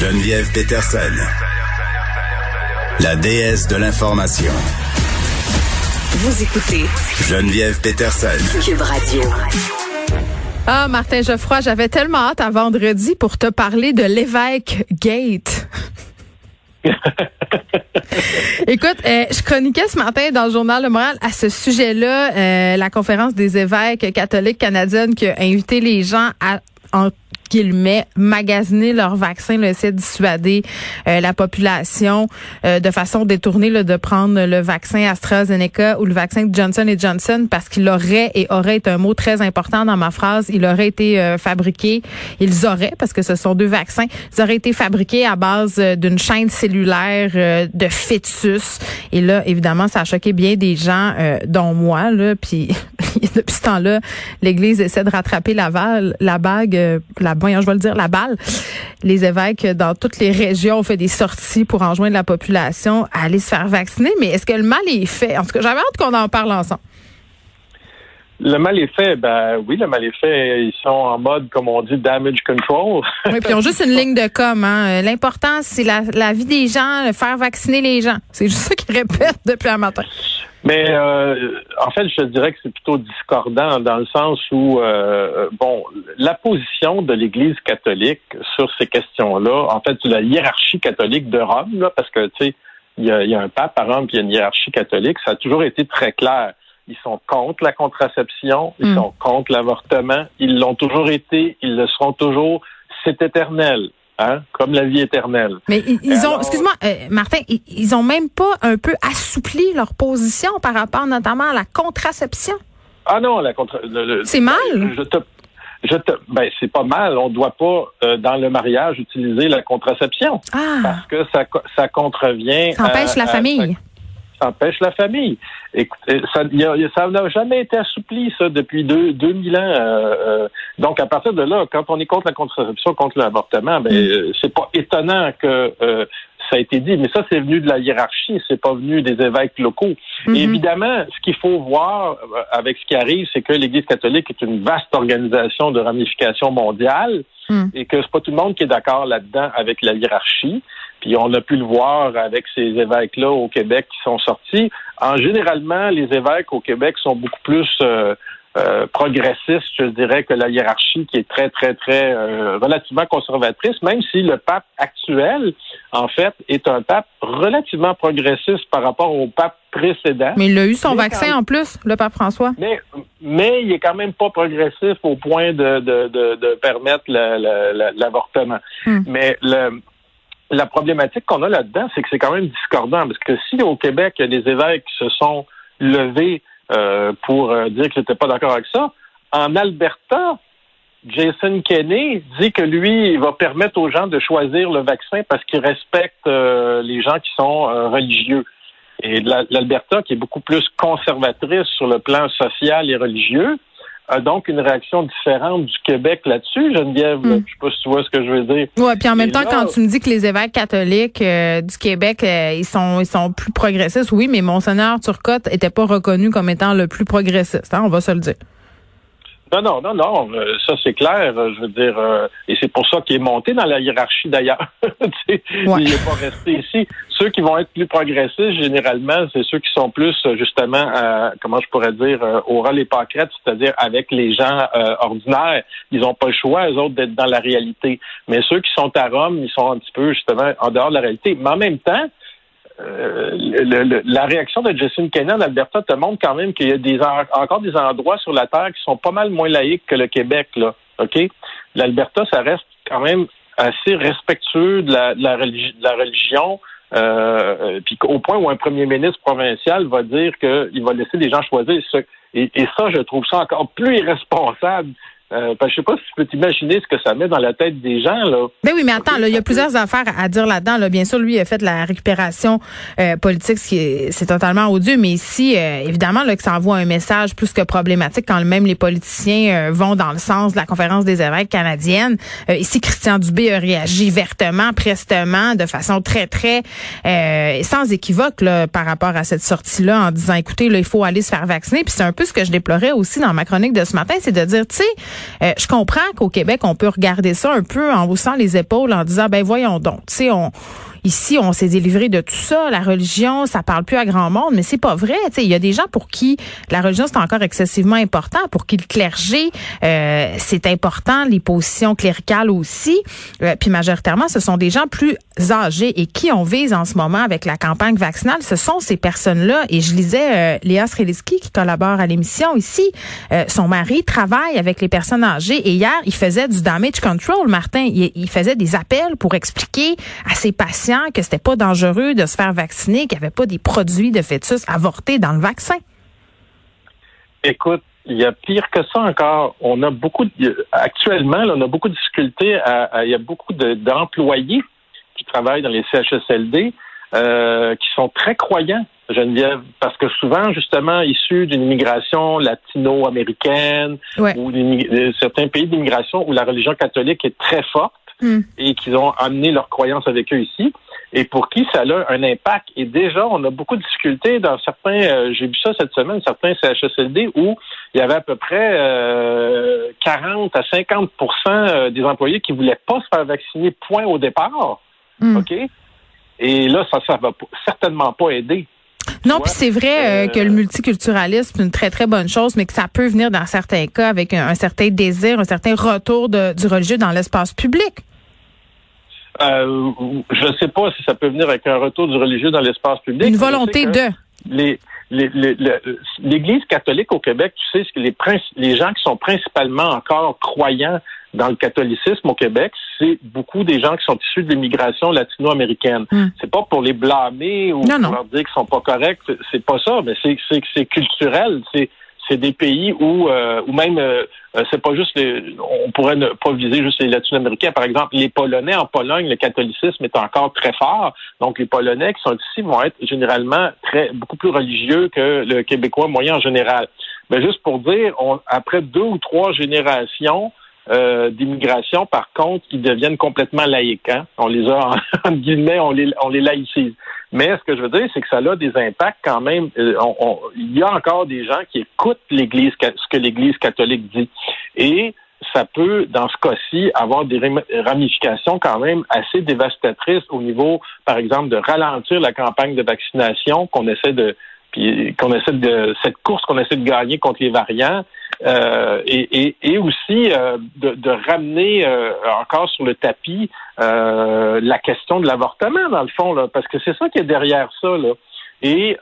Geneviève Peterson, la déesse de l'information. Vous écoutez Geneviève Peterson. Cube Radio. Ah, Martin Geoffroy, j'avais tellement hâte à vendredi pour te parler de l'évêque Gate. Écoute, euh, je chroniquais ce matin dans le journal Le Montréal à ce sujet-là, euh, la conférence des évêques catholiques canadiennes qui a invité les gens à en guillemets, magasiner leur vaccin, là, essayer de dissuader euh, la population euh, de façon détournée là, de prendre le vaccin AstraZeneca ou le vaccin Johnson Johnson parce qu'il aurait et aurait été un mot très important dans ma phrase, il aurait été euh, fabriqué, ils auraient, parce que ce sont deux vaccins, ils auraient été fabriqués à base d'une chaîne cellulaire de fœtus. Et là, évidemment, ça a choqué bien des gens, dont moi, là, puis depuis ce temps-là, l'Église essaie de rattraper la, val, la bague, la voyons, je vais le dire, la balle. Les évêques dans toutes les régions ont fait des sorties pour enjoindre la population à aller se faire vacciner. Mais est-ce que le mal est fait? En tout cas, j'avais hâte qu'on en parle ensemble. Le mal est fait, ben oui, le mal est fait. Ils sont en mode, comme on dit, damage control. oui, puis ils ont juste une ligne de com. Hein. L'important, c'est la, la, vie des gens, faire vacciner les gens. C'est juste ça qu'ils répètent depuis un matin. Mais euh, en fait, je dirais que c'est plutôt discordant dans le sens où, euh, bon, la position de l'Église catholique sur ces questions-là, en fait, la hiérarchie catholique de Rome, là, parce que, tu sais, il y a, un pape à Rome, puis il y a une hiérarchie catholique, ça a toujours été très clair. Ils sont contre la contraception, ils hmm. sont contre l'avortement, ils l'ont toujours été, ils le seront toujours. C'est éternel. Hein, comme la vie éternelle. Mais ils, ont, excuse-moi, euh, Martin, ils, ont même pas un peu assoupli leur position par rapport notamment à la contraception? Ah non, la contra... C'est mal? Je te, je te, ben c'est pas mal. On doit pas euh, dans le mariage utiliser la contraception ah. parce que ça, ça contrevient. Ça empêche la famille empêche la famille. Écoutez, ça n'a jamais été assoupli, ça, depuis deux, 2000 ans. Euh, euh, donc, à partir de là, quand on est contre la contraception, contre l'avortement, ben, mm. euh, c'est pas étonnant que ça a été dit, mais ça, c'est venu de la hiérarchie, c'est pas venu des évêques locaux. Mm-hmm. évidemment, ce qu'il faut voir avec ce qui arrive, c'est que l'Église catholique est une vaste organisation de ramification mondiale mm. et que c'est pas tout le monde qui est d'accord là-dedans avec la hiérarchie. Puis on a pu le voir avec ces évêques-là au Québec qui sont sortis. En généralement, les évêques au Québec sont beaucoup plus euh, euh, progressistes, je dirais, que la hiérarchie qui est très, très, très euh, relativement conservatrice, même si le pape actuel, en fait, est un pape relativement progressiste par rapport au pape précédent. Mais il a eu son vaccin en plus, le pape François. Mais, mais il est quand même pas progressif au point de, de, de, permettre l'avortement. Hmm. Mais le la problématique qu'on a là-dedans, c'est que c'est quand même discordant, parce que si au Québec, il évêques se sont levés euh, pour euh, dire qu'ils n'étaient pas d'accord avec ça, en Alberta, Jason Kenney dit que lui, il va permettre aux gens de choisir le vaccin parce qu'il respecte euh, les gens qui sont religieux. Et l'Alberta, qui est beaucoup plus conservatrice sur le plan social et religieux, a donc une réaction différente du Québec là-dessus, Geneviève. Hmm. Je sais pas si tu vois ce que je veux dire. Oui, puis en même temps, quand tu me dis que les évêques catholiques euh, du Québec, euh, ils sont ils sont plus progressistes, oui, mais Monseigneur Turcotte était pas reconnu comme étant le plus progressiste, hein, on va se le dire. Non, non, non, non. Euh, ça, c'est clair. Euh, je veux dire, euh, et c'est pour ça qu'il est monté dans la hiérarchie d'ailleurs. Il n'est pas resté ici. Ceux qui vont être plus progressistes, généralement, c'est ceux qui sont plus, justement, comment je pourrais dire, au rôle et pâquerettes, c'est-à-dire avec les gens ordinaires. Ils n'ont pas le choix, eux autres, d'être dans la réalité. Mais ceux qui sont à Rome, ils sont un petit peu, justement, en dehors de la réalité. Mais en même temps, euh, la réaction de Justin Kenney en Alberta te montre quand même qu'il y a encore des endroits sur la Terre qui sont pas mal moins laïques que le Québec. Là, OK? L'Alberta, ça reste quand même assez respectueux de la, religion. Euh, puis au point où un premier ministre provincial va dire qu'il va laisser les gens choisir. Et ça, je trouve ça encore plus irresponsable Euh, que je sais pas si tu peux t'imaginer ce que ça met dans la tête des gens. Là. Ben oui, mais attends, là, il y a plusieurs affaires à dire là-dedans. Là. Bien sûr, lui il a fait de la récupération euh, politique, ce qui est, c'est totalement odieux. Mais ici, euh, évidemment, là, que ça envoie un message plus que problématique quand même les politiciens vont dans le sens de la conférence des évêques canadienne. ici, Christian Dubé a réagi vertement, prestement, de façon très, très sans équivoque là, par rapport à cette sortie-là, en disant, écoutez, là, il faut aller se faire vacciner. Puis c'est un peu ce que je déplorais aussi dans ma chronique de ce matin, c'est de dire, tu sais euh, je comprends qu'au Québec, on peut regarder ça un peu en haussant les épaules, en disant, ben voyons donc, tu sais, on Ici, on s'est délivré de tout ça. La religion, ça parle plus à grand monde, mais c'est pas vrai. Il y a des gens pour qui la religion c'est encore excessivement important, pour qui le clergé euh, c'est important, les positions cléricales aussi. Euh, puis majoritairement, ce sont des gens plus âgés et qui on vise en ce moment avec la campagne vaccinale, ce sont ces personnes-là. Et je lisais euh, Léa Sreliski qui collabore à l'émission ici. Euh, son mari travaille avec les personnes âgées et hier, il faisait du damage control, Martin. il faisait des appels pour expliquer à ses patients que c'était pas dangereux de se faire vacciner, qu'il n'y avait pas des produits de fœtus avortés dans le vaccin. Écoute, il y a pire que ça encore. On a beaucoup actuellement, on a beaucoup de difficultés. il y a beaucoup d'employés qui travaillent dans les CHSLD euh, qui sont très croyants, Geneviève, parce que souvent, justement, issus d'une immigration latino-américaine ou de certains pays d'immigration où la religion catholique est très forte hmm. et qu'ils ont amené leurs croyances avec eux ici et pour qui ça a un impact. Et déjà, on a beaucoup de difficultés dans certains, euh, j'ai vu ça cette semaine, certains CHSLD où il y avait à peu près 40 euh, à 50% euh, des employés qui voulaient pas se faire vacciner, point au départ. Hmm. OK? Et là, ça ne va certainement pas aider. Non, puis c'est vrai que le multiculturalisme, c'est une très, très bonne chose, mais que ça peut venir dans certains cas avec un, certain désir, un certain retour du religieux dans l'espace public. Euh, je ne sais pas si ça peut venir avec un retour du religieux dans l'espace public. Une volonté de. Les, L'Église catholique au Québec, tu sais, les, les gens qui sont principalement encore croyants dans le catholicisme au Québec, c'est beaucoup des gens qui sont issus de l'immigration latino-américaine. Hmm. C'est pas pour les blâmer ou pour leur dire qu'ils sont pas corrects, c'est pas ça, mais c'est c'est culturel, c'est c'est des pays où, euh, ou même, euh, c'est pas juste les, on pourrait ne pas viser juste les Latino-Américains. Par exemple, les Polonais en Pologne, le catholicisme est encore très fort. Donc, les Polonais qui sont ici vont être généralement très, beaucoup plus religieux que le Québécois moyen en général. Mais juste pour dire, on, après deux ou trois générations, euh, d'immigration, par contre, ils deviennent complètement laïcs. Hein. On les a, en, guillemets, on les, on les laïcise. Mais ce que je veux dire, c'est que ça a des impacts quand même. Euh, il y a encore des gens qui écoutent l'Église, ce que l'Église catholique dit. Et ça peut, dans ce cas-ci, avoir des ramifications quand même assez dévastatrices au niveau, par exemple, de ralentir la campagne de vaccination qu'on essaie de qu'on essaie de cette course qu'on essaie de gagner contre les variants euh, et, et, aussi euh, de, de, ramener euh, encore sur le tapis la question de l'avortement dans le fond là, parce que c'est ça qui est derrière ça là. Et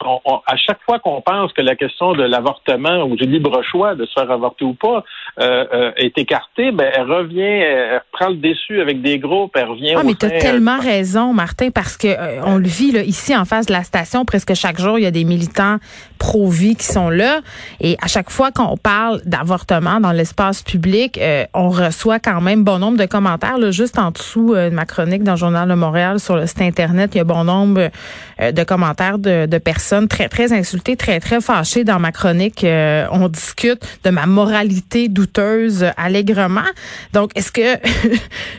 à chaque fois qu'on pense que la question de l'avortement ou du libre choix de se faire avorter ou pas euh, euh, est écartée, ben elle revient, elle prend le déçu avec des groupes, elle revient. Ah, mais tu as tellement raison, Martin, parce que euh, on le vit là, ici en face de la station, presque chaque jour, il y a des militants pro-vie qui sont là, et à chaque fois qu'on parle d'avortement dans l'espace public, on reçoit quand même bon nombre de commentaires. Là, juste en dessous de ma chronique dans le journal de Montréal sur le site internet, il y a bon nombre de commentaires de, de personnes très, très insultée, très, très fâchée dans ma chronique. Euh, on discute de ma moralité douteuse allègrement. Donc, est-ce que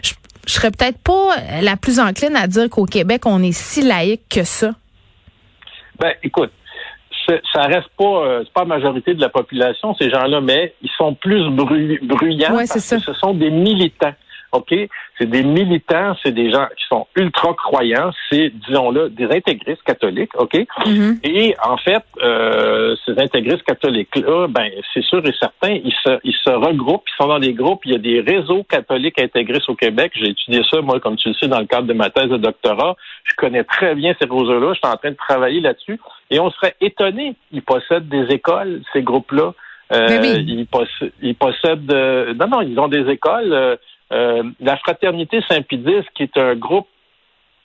je, je serais peut-être pas la plus encline à dire qu'au Québec, on est si laïque que ça? Ben, écoute, ça reste pas, euh, c'est pas la majorité de la population, ces gens-là, mais ils sont plus bruyants ouais, parce que ce sont des militants. OK? C'est des militants, c'est des gens qui sont ultra croyants, c'est, disons-le, des intégristes catholiques, OK? Mm-hmm. Et en fait, euh, ces intégristes catholiques-là, ben, c'est sûr et certain, ils se, ils se regroupent, ils sont dans des groupes, il y a des réseaux catholiques intégristes au Québec. J'ai étudié ça, moi, comme tu le sais, dans le cadre de ma thèse de doctorat. Je connais très bien ces réseaux-là, je suis en train de travailler là-dessus. Et on serait étonné, ils possèdent des écoles, ces groupes-là. Euh, ils, possèdent, ils possèdent euh, non, non, ils ont des écoles. Euh, euh, la Fraternité Saint-Pédis, qui est un groupe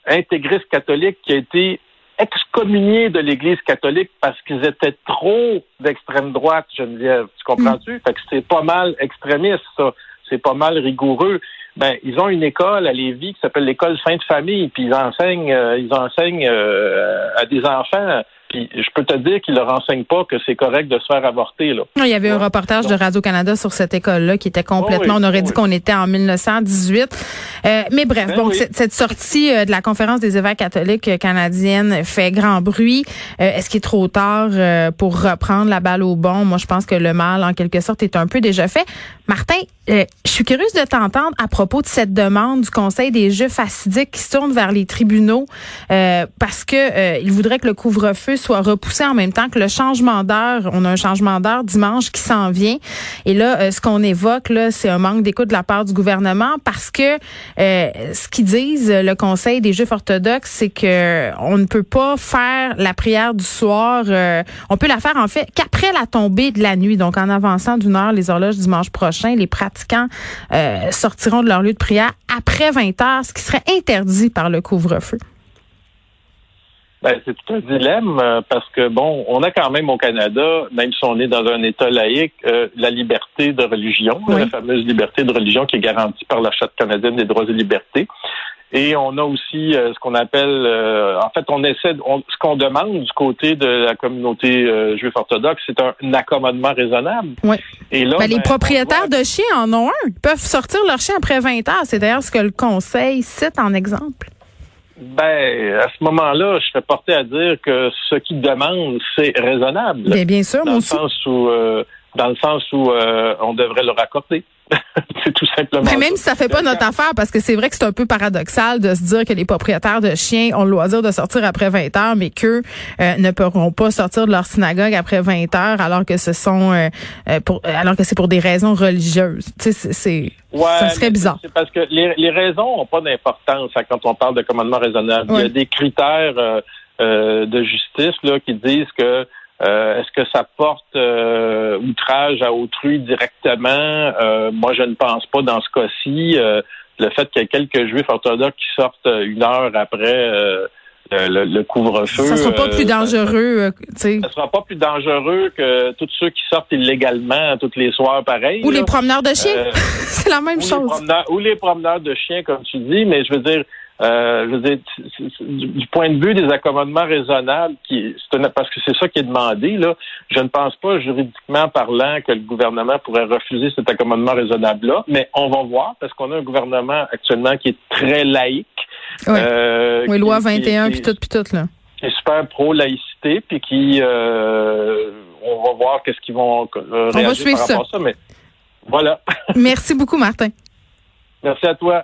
intégriste catholique qui a été excommuniés de l'Église catholique parce qu'ils étaient trop d'extrême droite, Geneviève. Tu comprends-tu? Fait que c'est pas mal extrémiste, ça. C'est pas mal rigoureux. Ben, ils ont une école à Lévis qui s'appelle l'école Sainte Famille, puis ils enseignent, euh, ils enseignent euh, à des enfants je peux te dire qu'ils leur enseignent pas que c'est correct de se faire avorter. Là. Il y avait un reportage de Radio-Canada sur cette école-là qui était complètement, oh on aurait dit qu'on était en 1918. Euh, mais bref, ben donc cette, sortie euh, de la conférence des évêques catholiques canadiennes fait grand bruit. Euh, est-ce qu'il est trop tard pour reprendre la balle au bon? Moi, je pense que le mal, en quelque sorte, est un peu déjà fait. Martin, je suis curieuse de t'entendre à propos de cette demande du Conseil des Jeux facidiques qui se tourne vers les tribunaux parce que il voudrait que le couvre-feu soit repoussé en même temps que le changement d'heure. On a un changement d'heure dimanche qui s'en vient. Et là, euh, ce qu'on évoque, là, c'est un manque d'écoute de la part du gouvernement parce que euh, ce qu'ils disent, le Conseil des Juifs orthodoxes, c'est que on ne peut pas faire la prière du soir. Euh, on peut la faire, en fait, qu'après la tombée de la nuit. Donc, en avançant d'une heure les horloges dimanche prochain, les pratiquants sortiront de leur lieu de prière après 20 heures, ce qui serait interdit par le couvre-feu. Ben, c'est tout un dilemme euh, parce que bon, on a quand même au Canada, même si on est dans un État laïque, euh, la liberté de religion, la fameuse liberté de religion qui est garantie par la Charte canadienne des droits et libertés. Et on a aussi euh, ce qu'on appelle, en fait, on essaie, ce qu'on demande du côté de la communauté juive orthodoxe, c'est un, accommodement raisonnable. Oui. Et là, ben, les ben, propriétaires de chiens en ont un. Ils peuvent sortir leur chien après 20 ans. C'est d'ailleurs ce que le Conseil cite en exemple. Ben, à ce moment-là, je serais porté à dire que ce qu'ils demandent, c'est raisonnable. Bien, bien sûr, dans le Sens où, euh, dans le sens où euh, on devrait leur accorder. c'est tout simplement. Mais même si ça fait pas notre affaire, parce que c'est vrai que c'est un peu paradoxal de se dire que les propriétaires de chiens ont le loisir de sortir après 20 heures, mais qu'eux euh, ne pourront pas sortir de leur synagogue après 20 heures, alors que ce sont euh, euh, pour, alors que c'est pour des raisons religieuses. Tu sais, c'est ça serait bizarre. C'est parce que les, les raisons n'ont pas d'importance hein, quand on parle de commandement raisonnable. Il y a des critères de justice là qui disent que euh, est-ce que ça porte euh, outrage à autrui directement? Euh, moi, je ne pense pas dans ce cas-ci. le fait qu'il y ait quelques juifs orthodoxes qui sortent une heure après le, couvre-feu. Ça sera pas plus dangereux, tu sais. Ça sera pas plus dangereux que tous ceux qui sortent illégalement tous les soirs pareil. Ou les promeneurs de chiens. C'est la même chose. ou les promeneurs de chiens, comme tu dis, mais je veux dire, euh, je veux dire, du point de vue des accommodements raisonnables, qui, parce que c'est ça qui est demandé, là, je ne pense pas juridiquement parlant que le gouvernement pourrait refuser cet accommodement raisonnable-là, mais on va voir, parce qu'on a un gouvernement actuellement qui est très laïque. Euh, oui, loi 21, puis tout, puis tout, là. Qui est super pro-laïcité, puis qui, euh, on va voir qu'est-ce qu'ils vont euh, réagir par rapport ça. à ça, mais voilà. Merci beaucoup, Martin. Merci à toi.